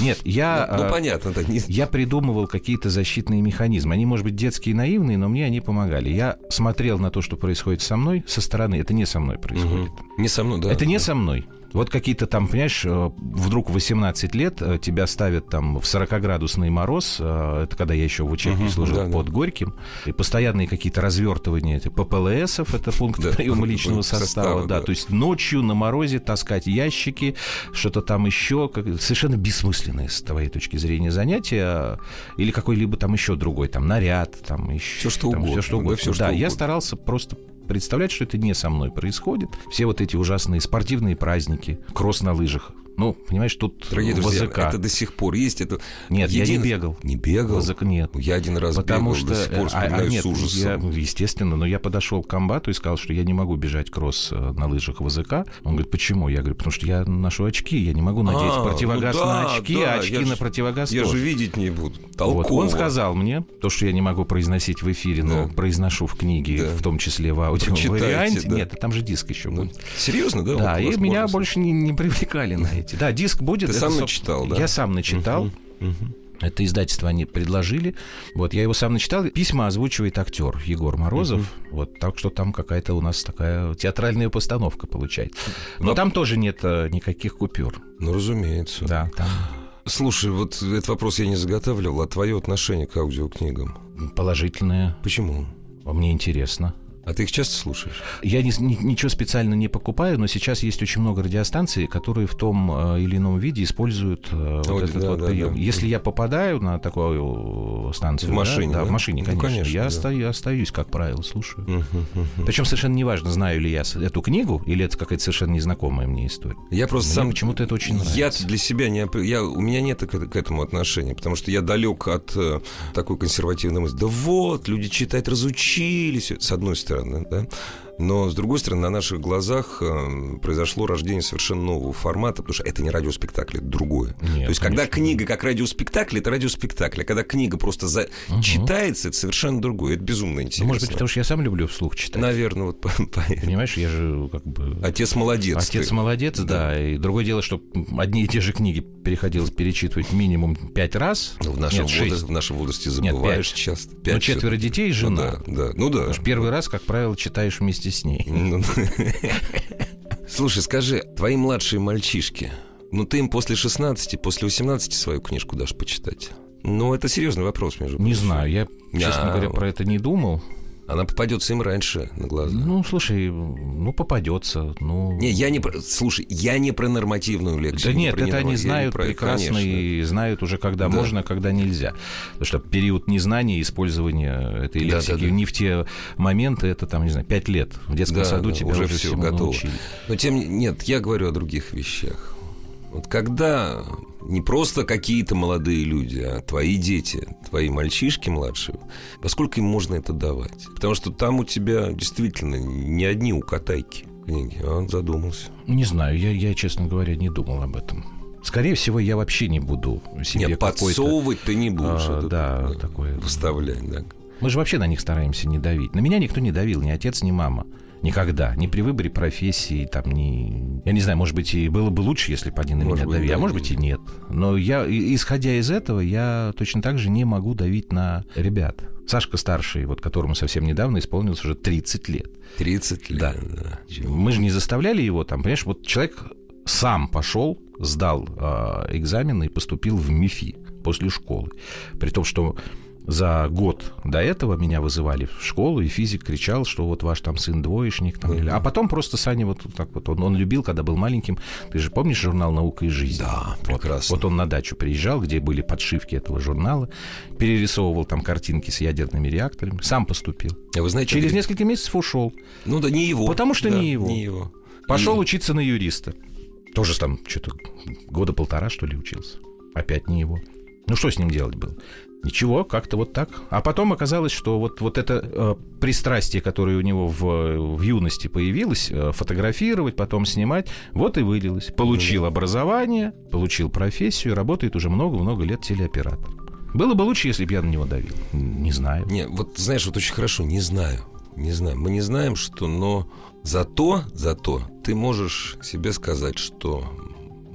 Нет, я... ну, а, понятно, да, не- Я придумывал какие-то защитные механизмы. Они, может быть, детские и наивные, но мне они помогали. Я смотрел на то, что происходит со мной со стороны. Это не со мной происходит. Мгм. Не со мной, да. Это не со мной. Вот какие-то там, понимаешь, э, вдруг в 18 лет э, тебя ставят там в 40-градусный мороз, э, это когда я еще в учебке Мгм, служил да, да. под Горьким, и постоянные какие-то развертывания ППЛСов, это пункт Да, приема личного состава, состава, да, да. то есть ночью на морозе таскать ящики, что-то там еще, как- совершенно бессмысленные с твоей точки зрения занятия, или какой-либо там еще другой, там наряд, там еще Всё, что там угодно, всё, что да, угодно. всё, что да, я угодно. старался просто представлять, что это не со мной происходит. Все вот эти ужасные спортивные праздники, кросс на лыжах. Ну, понимаешь, тут Дорогие друзья, ВЗК. это до сих пор есть. Это Нет, я не един- бегал. Не бегал? ВЗК нет. Я один раз Потому бегал, что, до сих пор э, а- а вспоминаю нет, с ужасом. я- естественно, но я подошел к комбату и сказал, что я не могу бежать кросс э, на лыжах ВЗК. Он говорит, почему? Я говорю, потому что я ношу очки, я не могу надеть А, противогаз ну да, на очки, да, а очки я на ж- противогаз Я тоже. же видеть не буду. Вот. Толково. Он сказал мне, то, что я не могу произносить в эфире, но Да. произношу в книге, Да. в том числе в аудио Прочитайте, варианте. да. Нет, там же диск еще Ну, будет. серьезно, да? Да, Вот и меня больше не, не привлекали на эти. Да, диск будет. Ты это, сам соб- начитал, да? Я сам начитал. Это издательство они предложили. Вот, я его сам начитал. Письма озвучивает актер Егор Морозов. Вот, так что там какая-то у нас такая театральная постановка получается. Но Но- там тоже нет э, никаких купюр. Ну, разумеется. Да, там Слушай, вот этот вопрос я не заготавливал, а твое отношение к аудиокнигам? положительное. Почему? Мне интересно. А ты их часто слушаешь? Я ни- ни- ничего специально не покупаю, но сейчас есть очень много радиостанций, которые в том э, или ином виде используют э, вот этот да, вот да, прием. да. Если я попадаю на такую э, станцию, В машине, да, да? в машине, Ну, конечно, конечно, я да. остаю- остаюсь, как правило, слушаю. Причем совершенно неважно, знаю ли я эту книгу, или это какая-то совершенно незнакомая мне история. Я просто Мне сам... почему-то это очень Я нравится. для себя не... Я, у меня нет к, к этому отношения, потому что я далек от такой консервативной мысли. Да вот, люди читать разучились, с одной стороны, да. Но, с другой стороны, на наших глазах э, произошло рождение совершенно нового формата, потому что это не радиоспектакль, это другое. Нет, То есть, когда конечно, книга как радиоспектакль, это радиоспектакль, а когда книга просто за... читается, это совершенно другое. Это безумно интересно. Ну, может быть, потому что я сам люблю вслух читать. Наверное, вот по- по- Понимаешь, я же как бы... Отец молодец. Отец ты. молодец, да. И другое дело, что одни и те же книги приходилось перечитывать минимум пять раз. Ну, В нашем, Нет, возрасте, в нашем возрасте Нет, забываешь пять. часто. Ну, Пять четверо всё-таки. детей и Ну жена. да, да. Ну да. Потому что первый раз, как правило, читаешь вместе с ней. Ну, Слушай, скажи, твои младшие мальчишки, ну ты им после 16, после 18 свою книжку дашь почитать? Ну, это серьезный вопрос, между Не прочим. знаю, я, честно А, говоря, про это не думал. Она попадется им раньше на глаза. Ну, слушай, ну, попадется. Ну... Не, я не про... Слушай, я не про нормативную лекцию. Да не нет, это ненормативную, они знают про прекрасно конечно. и знают уже, когда Да. можно, когда нельзя. Потому что период незнания и использования этой Да, лексики да, да. не в те моменты, это там, не знаю, пять лет. В детском Да, саду да, тебя уже уже, всему готово. научили. Но тем не нет, я говорю о других вещах. Вот когда не просто какие-то молодые люди, а твои дети, твои мальчишки младшие, поскольку им можно это давать? Потому что там у тебя действительно не одни укатайки книги, а он задумался. Не знаю, я, я, честно говоря, не думал об этом. Скорее всего, я вообще не буду себе Нет, подсовывать ты не будешь. А, это, да, такое. Выставлять, да. Мы же вообще на них стараемся не давить. На меня никто не давил, ни отец, ни мама. Никогда. Ни при выборе профессии, там, ни... Я не знаю, может быть, и было бы лучше, если бы они на Может меня быть, давили, а может быть и нет. Но я, исходя из этого, я точно так же не могу давить на ребят. Сашка старший, вот которому совсем недавно исполнилось уже 30 лет. 30 лет. Да. да. Мы же не заставляли его там, понимаешь, вот человек сам пошел, сдал э, экзамены и поступил в МИФИ после школы. При том, что за год до этого меня вызывали в школу, и физик кричал, что вот ваш там сын двоечник. Там, или- А потом просто Саня вот так вот, он, он любил, когда был маленьким. Ты же помнишь журнал «Наука и жизнь»? Да, Вот. прекрасно. Вот он на дачу приезжал, где были подшивки этого журнала, перерисовывал там картинки с ядерными реакторами, сам поступил. А вы знаете, Через несколько месяцев ушел. Ну да, не его. Потому что Да, не его. Не его. Пошел И- учиться на юриста. Тоже там что-то года полтора, что ли, учился. Опять не его. Ну, что с ним делать было? Ничего, как-то вот так. А потом оказалось, что вот, вот это э, пристрастие, которое у него в, в юности появилось, э, фотографировать, потом снимать, вот и вылилось. Получил образование, получил профессию, работает уже много-много лет телеоператором. Было бы лучше, если бы я на него давил. Не знаю. Не, вот знаешь, вот очень хорошо, не знаю. Не знаю. Мы не знаем, что, но зато, зато ты можешь себе сказать, что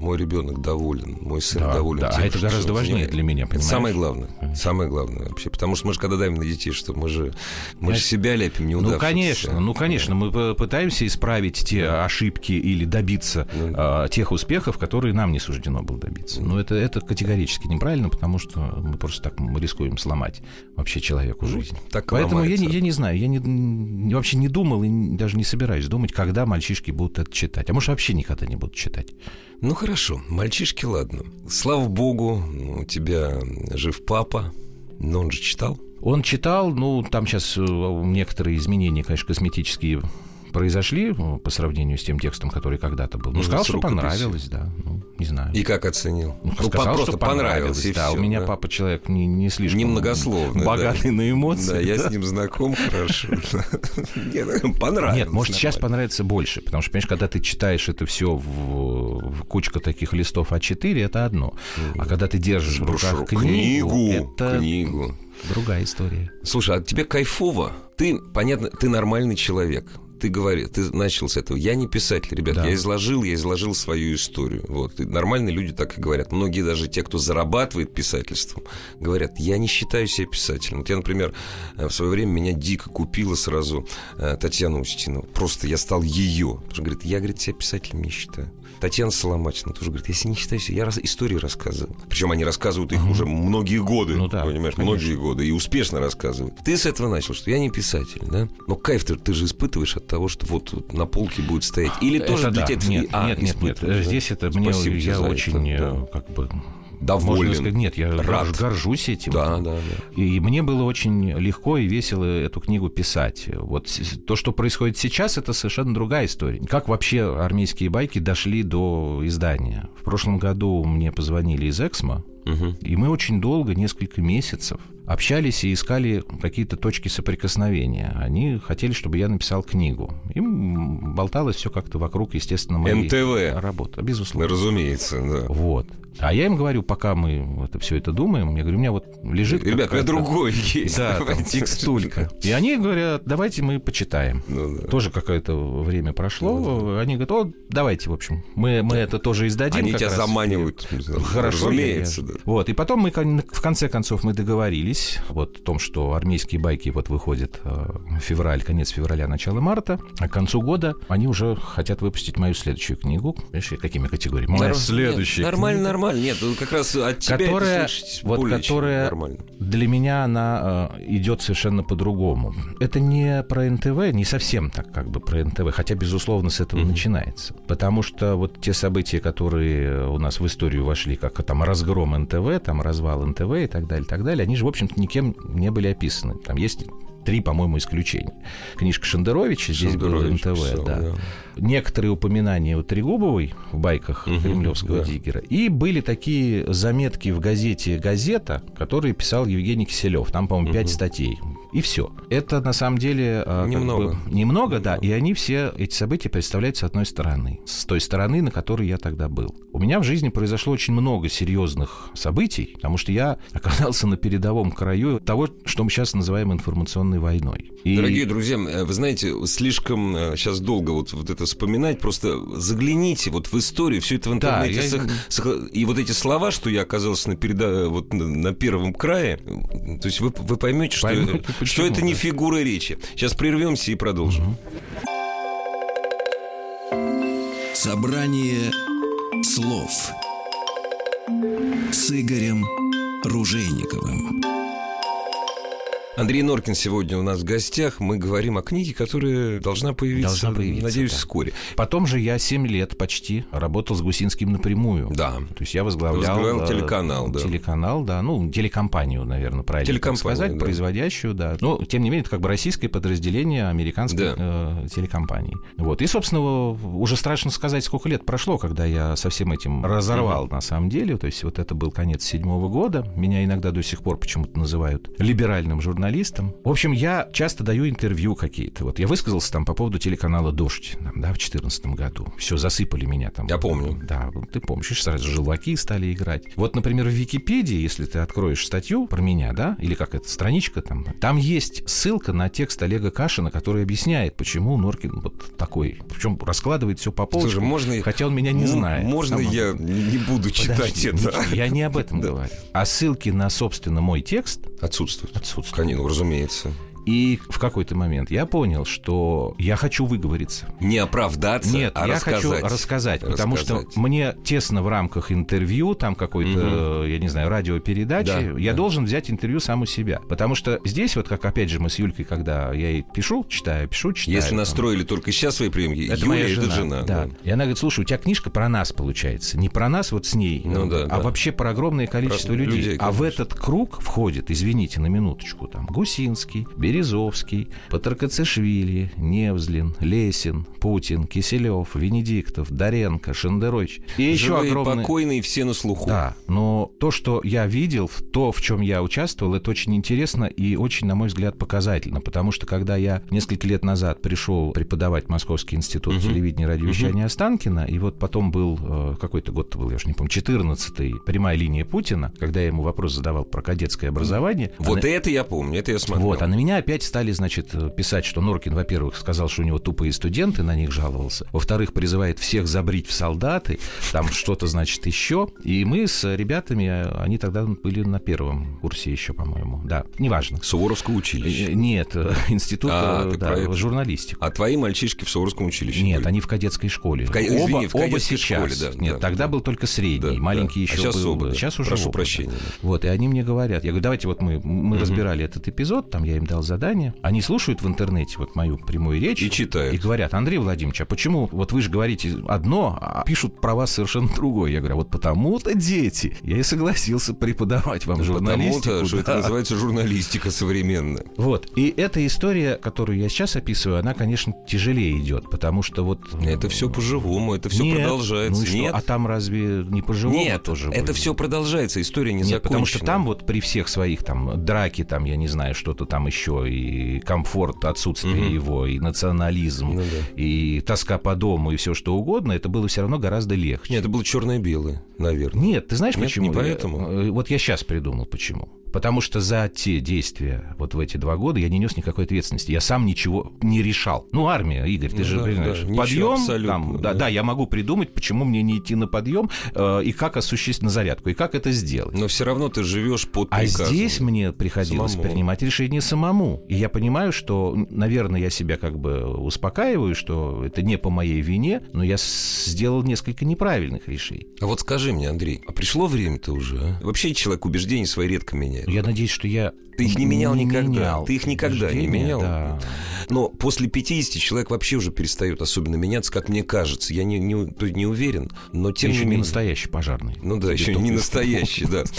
мой ребенок доволен, мой сын Да, доволен. да, а тем, это что гораздо важнее для меня, Это понимаешь? самое главное. Самое главное вообще. Потому что мы же когда давим на детей, что мы же, мы же Знаешь, себя ляпим Ну, неудавшихся. конечно, ну, конечно, мы пытаемся исправить те ошибки или добиться Ну. а, тех успехов, которые нам не суждено было добиться. Но это, это категорически неправильно, потому что мы просто так мы рискуем сломать вообще человеку жизнь. Ну, Так Поэтому я, не- я не знаю, я не, вообще не думал и не- даже не собираюсь думать, когда мальчишки будут это читать. А может, вообще никогда не будут читать. Ну хорошо, мальчишки, ладно. Слава богу, у тебя жив папа, но он же читал. Он читал, ну, там сейчас некоторые изменения, конечно, косметические произошли э, по сравнению с тем текстом, который когда-то был. Ну, Ну, сказал, что понравилось, да. Ну, не знаю. И как оценил? Ну, по- сказал, просто что понравилось, и да. всё, у меня да? папа человек не, не слишком Немногословный. богатый да. на эмоции. Да, я да. с ним знаком хорошо. Нет, понравилось. Нет, может, сейчас понравится больше, потому что, понимаешь, когда ты читаешь это все в, кучка таких листов А4, это одно. А когда ты держишь в руках книгу, это другая история. Слушай, а тебе кайфово? Ты, понятно, ты нормальный человек. Ты говори, ты начал с этого. Я не писатель, ребят. Да. Я изложил, я изложил свою историю. Вот. И нормальные люди так и говорят. Многие даже те, кто зарабатывает писательством, говорят, я не считаю себя писателем. Вот я, например, э, в свое время меня дико купила сразу э, Татьяна Устинова. Просто я стал ее. Потому что, говорит, я, говорит, себя писателем не считаю. Татьяна Соломатина тоже говорит, себя не считаю. Я раз истории рассказывал. Причем они рассказывают их уже многие годы. Ну да, понимаешь, конечно. многие годы. И успешно рассказывают. Ты с этого начал, что я не писатель, да? Но кайф ты, ты же испытываешь от того, что вот на полке будет стоять. Или тоже Это для да. тебя... Нет, а, нет, нет, нет. да? Здесь это мне Спасибо я за это, очень да. э, как бы Доволен. можно сказать, нет, я Рад. горж- горжусь этим. Да, да, да. И мне было очень легко и весело эту книгу писать. Вот то, что происходит сейчас, это совершенно другая история. Как вообще армейские байки дошли до издания? В прошлом году мне позвонили из Эксмо, Мгм. и мы очень долго, несколько месяцев, общались и искали какие-то точки соприкосновения. Они хотели, чтобы я написал книгу. Им болталось все как-то вокруг, естественно, моей НТВ. работы. Безусловно. Разумеется, да. Вот. А я им говорю, пока мы это все это думаем, я говорю, у меня вот лежит... Ребят, у меня другой есть. Да, там текстулька. И они говорят, давайте мы почитаем. Ну, да. Тоже какое-то время прошло. Они говорят, о, давайте, в общем, мы, мы это тоже издадим. Они тебя раз». заманивают. Хорошо, Разумеется, я- да. Вот, и потом мы, в конце концов, мы договорились вот о том, что армейские байки вот выходят э, февраль, конец февраля, начало марта, а к концу года они уже хотят выпустить мою следующую книгу. Понимаешь, какими категориями? Моя Норм- следующая нет, Нормально, книга. нормально. Нет, ну, как раз от тебя которая, вот более чем которая нормально. для меня она э, идет совершенно по-другому. Это не про НТВ, не совсем так как бы про НТВ, хотя безусловно с этого Мгм. начинается, потому что вот те события, которые у нас в историю вошли, как там разгром НТВ, там развал НТВ и так далее, и так далее, они же, в общем-то, никем не были описаны. Там есть три, по-моему, исключения. Книжка Шендеровича, здесь было НТВ, писал, да. да. Некоторые упоминания у Трегубовой в байках угу, Кремлевского да. диггера. И были такие заметки в газете «Газета», которые писал Евгений Киселев. Там, по-моему, угу. статей. И все. Это на самом деле немного. Бы, немного, да. И они все эти события представляют с одной стороны, с той стороны, на которой я тогда был. У меня в жизни произошло очень много серьезных событий, потому что я оказался на передовом краю того, что мы сейчас называем информационной войной. И... Дорогие друзья, э, вы знаете, слишком сейчас э, долго вот, вот это вспоминать, просто загляните вот в историю, все это в интернете. Да, я... сох... Сох... И вот эти слова, что я оказался на, переда... вот, на первом крае, то есть вы, вы поймете, что, Поймете, что это не фигура речи. Сейчас прервемся и продолжим. Угу. Собрание слов с Игорем Ружейниковым. Андрей Норкин сегодня у нас в гостях. Мы говорим о книге, которая должна появиться, должна появиться надеюсь, да. вскоре. Потом же я 7 лет почти работал с Гусинским напрямую. Да. То есть я возглавлял... Возглавлял телеканал, да. Телеканал, да. Ну, телекомпанию, наверное, правильно Телекомпанию, сказать, да. производящую, да. Но, тем не менее, это как бы российское подразделение американской да. э, телекомпании. Вот. И, собственно, уже страшно сказать, сколько лет прошло, когда я со всем этим разорвал, угу. на самом деле. То есть вот это был конец седьмого года. Меня иногда до сих пор почему-то называют либеральным журналистом журналистом. В общем, я часто даю интервью какие-то. Вот я высказался там по поводу телеканала «Дождь», там, да, в 2014 году. Все, засыпали меня там. Я помню. Да, ты помнишь, сразу желваки стали играть. Вот, например, в Википедии, если ты откроешь статью про меня, да, или как это, страничка там, там есть ссылка на текст Олега Кашина, который объясняет, почему Норкин вот такой. Причем раскладывает все по полочкам, Слушай, можно, хотя он меня не знает. Можно Сам я не буду читать Подожди, это? Я не об этом говорю. А ссылки на, собственно, мой текст отсутствуют. Отсутствуют. Ну, разумеется. И в какой-то момент я понял, что я хочу выговориться. Не оправдаться, Нет, а я рассказать. хочу рассказать, рассказать, потому что мне тесно в рамках интервью, там какой-то, угу. я не знаю, радиопередачи, да, я да. должен взять интервью сам у себя. Потому что здесь вот, как опять же мы с Юлькой, когда я ей пишу, читаю, пишу, читаю. Если настроили только сейчас свои приемки, это Юля, моя жена, это жена. Да. да. И она говорит, слушай, у тебя книжка про нас получается. Не про нас вот с ней, ну, да, а да. вообще про огромное количество про людей. людей а в этот круг входит, извините на минуточку, там Гусинский, Березовский, Патракацишвили, Невзлин, Лесин, Путин, Киселев, Венедиктов, Доренко, Шендерович. И еще Живые, огромные... покойные все на слуху. Да, но то, что я видел, то, в чем я участвовал, это очень интересно и очень, на мой взгляд, показательно. Потому что, когда я несколько лет назад пришел преподавать Московский институт угу. телевидения и радиовещания угу. Останкина, и вот потом был, э, какой-то год был, я уже не помню, 14-й, прямая линия Путина, когда я ему вопрос задавал про кадетское образование. Вот она... это я помню, это я смотрел. Вот, а на меня опять стали, значит, писать, что Норкин, во-первых, сказал, что у него тупые студенты, на них жаловался. Во-вторых, призывает всех забрить в солдаты, там что-то, значит, еще. И мы с ребятами, они тогда были на первом курсе еще, по-моему. Да, неважно. Суворовского училища? Э, нет, институт а, э, да, журналистики. А твои мальчишки в Суворовском училище Нет, были? они в кадетской школе. В, ка... оба, Извини, в оба сейчас. Школе, да, Нет, да, тогда да. был только средний, да, маленький да. еще а сейчас был. Оба, да. Сейчас уже Прошу оба, прощения. Да. Вот, и они мне говорят, я говорю, давайте вот мы, мы угу. разбирали этот эпизод, там я им дал задание. Они слушают в интернете вот мою прямую речь. И читают. И говорят, Андрей Владимирович, а почему вот вы же говорите одно, а пишут про вас совершенно другое? Я говорю, «А вот потому-то дети. Я и согласился преподавать вам журналистику. Потому-то, что это называется журналистика современная. Вот. И эта история, которую я сейчас описываю, она, конечно, тяжелее идет, потому что вот... Это все по-живому, это все Нет. продолжается. Ну Нет. А там разве не по-живому Нет, тоже? это будет? все продолжается, история не Нет, потому что там вот при всех своих там драки, там, я не знаю, что-то там еще, и комфорт, отсутствие угу. его, и национализм, ну, да. и тоска по дому, и все что угодно, это было все равно гораздо легче. Нет, это было черное-белое, наверное. Нет, ты знаешь Нет, почему? Не поэтому. Э, вот я сейчас придумал, почему. Потому что за те действия вот в эти два года я не нес никакой ответственности. Я сам ничего не решал. Ну, армия, Игорь, ты ну, же да, понимаешь. Да, подъем, там, да, да, да, я могу придумать, почему мне не идти на подъем э, и как осуществить на зарядку, и как это сделать. Но все равно ты живешь под приказом. А здесь мне приходилось самому. принимать решение самому. И я понимаю, что, наверное, я себя как бы успокаиваю, что это не по моей вине, но я сделал несколько неправильных решений. А вот скажи мне, Андрей, а пришло время-то уже? А? Вообще человек убеждений свои редко меняет убеждения. Я надеюсь, что я Ты их не менял не никогда. менял Ты их никогда не убеждения, менял. да. Но после 50 человек вообще уже перестает особенно меняться, как мне кажется. Я не, не, не уверен, но тем не еще не менее... настоящий пожарный. Ну да, еще не настоящий, да.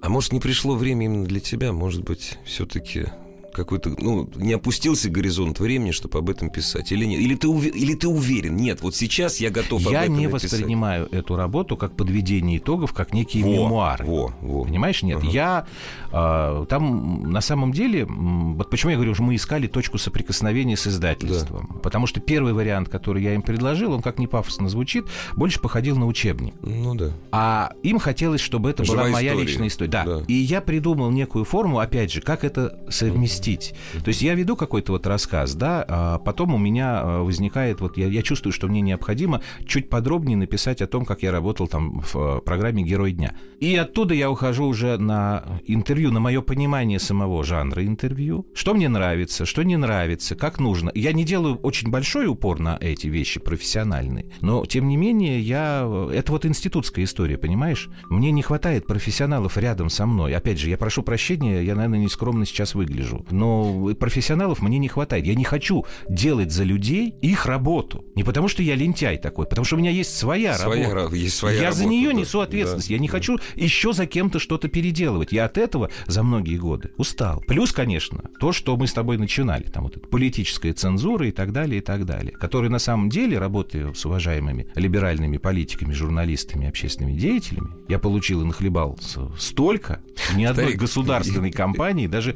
А может, не пришло время именно для тебя? Может быть, все-таки какой-то, ну, не опустился горизонт времени, чтобы об этом писать? Или нет? Или ты, уве- или ты уверен? Нет, вот сейчас я готов об Я этом не написать. воспринимаю эту работу как подведение итогов, как некие Во, мемуары. Во, во. Понимаешь, нет, Ага. я а, там на самом деле, вот почему я говорю, что мы искали точку соприкосновения с издательством, потому что первый вариант, который я им предложил, он как не пафосно звучит, больше походил на учебник, Ну да. а им хотелось, чтобы это была Живая моя история. личная история, да. Да. И я придумал некую форму, опять же, как это совместить. То есть я веду какой-то вот рассказ, да, а потом у меня а, возникает вот я, я чувствую, что мне необходимо чуть подробнее написать о том, как я работал там в э, программе Герой дня. И оттуда я ухожу уже на интервью, на мое понимание самого жанра интервью, что мне нравится, что не нравится, как нужно. Я не делаю очень большой упор на эти вещи профессиональные, но тем не менее я это вот институтская история, понимаешь? Мне не хватает профессионалов рядом со мной. Опять же, я прошу прощения, я, наверное, нескромно сейчас выгляжу, но профессионалов мне не хватает. Я не хочу делать за людей их работу. Не потому, что я лентяй такой, потому что у меня есть своя, Своя работа. ра- есть своя я за работа, нее да. несу ответственность. Да. Я не хочу еще за кем-то что-то переделывать. Я от этого за многие годы устал. Плюс, конечно, то, что мы с тобой начинали, там вот эта политическая цензура и так далее, и так далее, которые на самом деле, работая с уважаемыми либеральными политиками, журналистами, общественными деятелями, я получил и нахлебался столько, ни одной Старик, государственной компании даже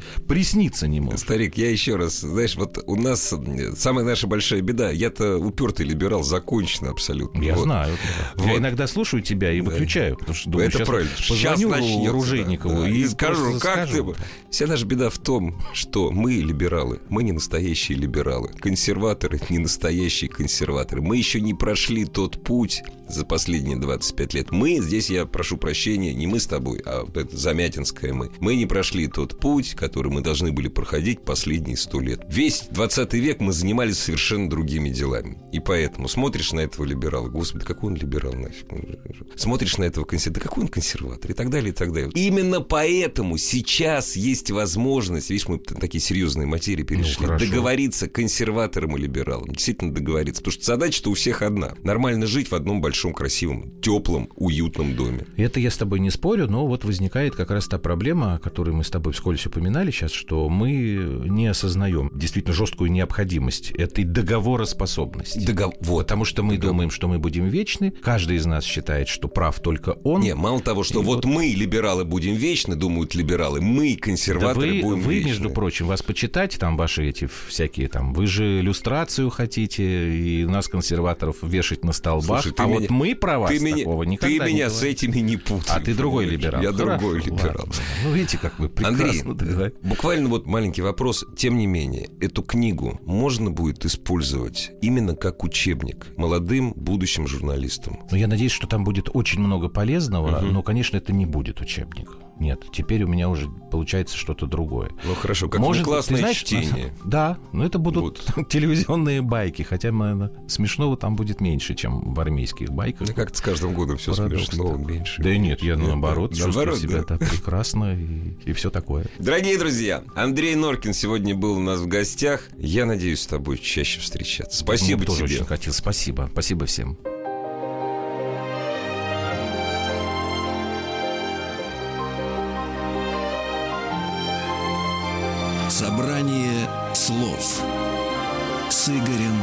присниться не может. Старик, я еще раз, знаешь, вот у нас э, самая наша большая беда. Я-то упертый либерал, закончено абсолютно. Я Вот. знаю. Вот. Я иногда слушаю тебя и Да. выключаю, потому что думаю, Это сейчас правильно. позвоню начнется, Ружейникову да, да. и, и скажу, как скажу. ты... Вся наша беда в том, что мы либералы, мы не настоящие либералы. Консерваторы не настоящие консерваторы. Мы еще не прошли тот путь за последние 25 лет. Мы, здесь я прошу прощения, не мы с тобой, а это замятинское мы. Мы не прошли тот путь, который мы должны были проходить последние 100 лет. Весь 20 век мы занимались совершенно другими делами. И поэтому смотришь на этого либерала, господи, какой он либерал нафиг. Смотришь на этого консерватора, да какой он консерватор, и так далее, и так далее. Именно поэтому сейчас есть возможность, видишь, мы такие серьезные материи перешли, Ну, договориться консерваторам и либералам. Действительно договориться. Потому что задача-то у всех одна. Нормально жить в одном большом, красивом, теплом, уютном доме. Это я с тобой не спорю, но вот возникает как раз та проблема, которую мы с тобой вскользь упоминали сейчас, что мы не осознаем действительно жесткую необходимость этой договороспособности. Догов- Вот. Потому что мы Договор. думаем, что мы будем вечны. Каждый из нас считает, что прав только он. Не, мало того, что И вот, вот- мы, либералы, будем вечны, думают либералы, мы, Да консерваторы, вы, будем вы, вечны. между прочим, вас почитать, там ваши эти всякие там, вы же иллюстрацию хотите, и нас, консерваторов, вешать на столбах, Слушай, ты а меня- вот мы про вас ты меня, такого ты никогда не меня с говорили. этими не путай. А ты другой либерал. Я Хорошо, другой либерал. ладно. Ну, видите, как вы прекрасно Андрей, буквально вот маленький вопрос. Тем не менее, эту книгу можно будет использовать именно как учебник молодым будущим журналистам. Но я надеюсь, что там будет очень много полезного, Мгм. но, конечно, это не будет учебник. Нет, теперь у меня уже получается что-то другое. Ну хорошо, как Может, классное знаешь, чтение. Да, но это будут телевизионные байки, хотя, наверное, смешного там будет меньше, чем в армейских байках. Ну, как-то с каждым годом все Парадокс смешно, такой. меньше. Да нет, я наоборот Да, чувствую наоборот, себя да. так прекрасно и, все такое. Дорогие друзья, Андрей Норкин сегодня был у нас в гостях. Я надеюсь с тобой чаще встречаться. Спасибо Мне тоже тебе. очень хотел. Спасибо. Спасибо всем. Собрание слов с Игорем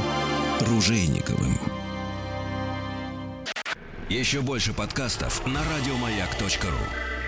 Ружейниковым. Еще больше подкастов на радиомаяк.ру.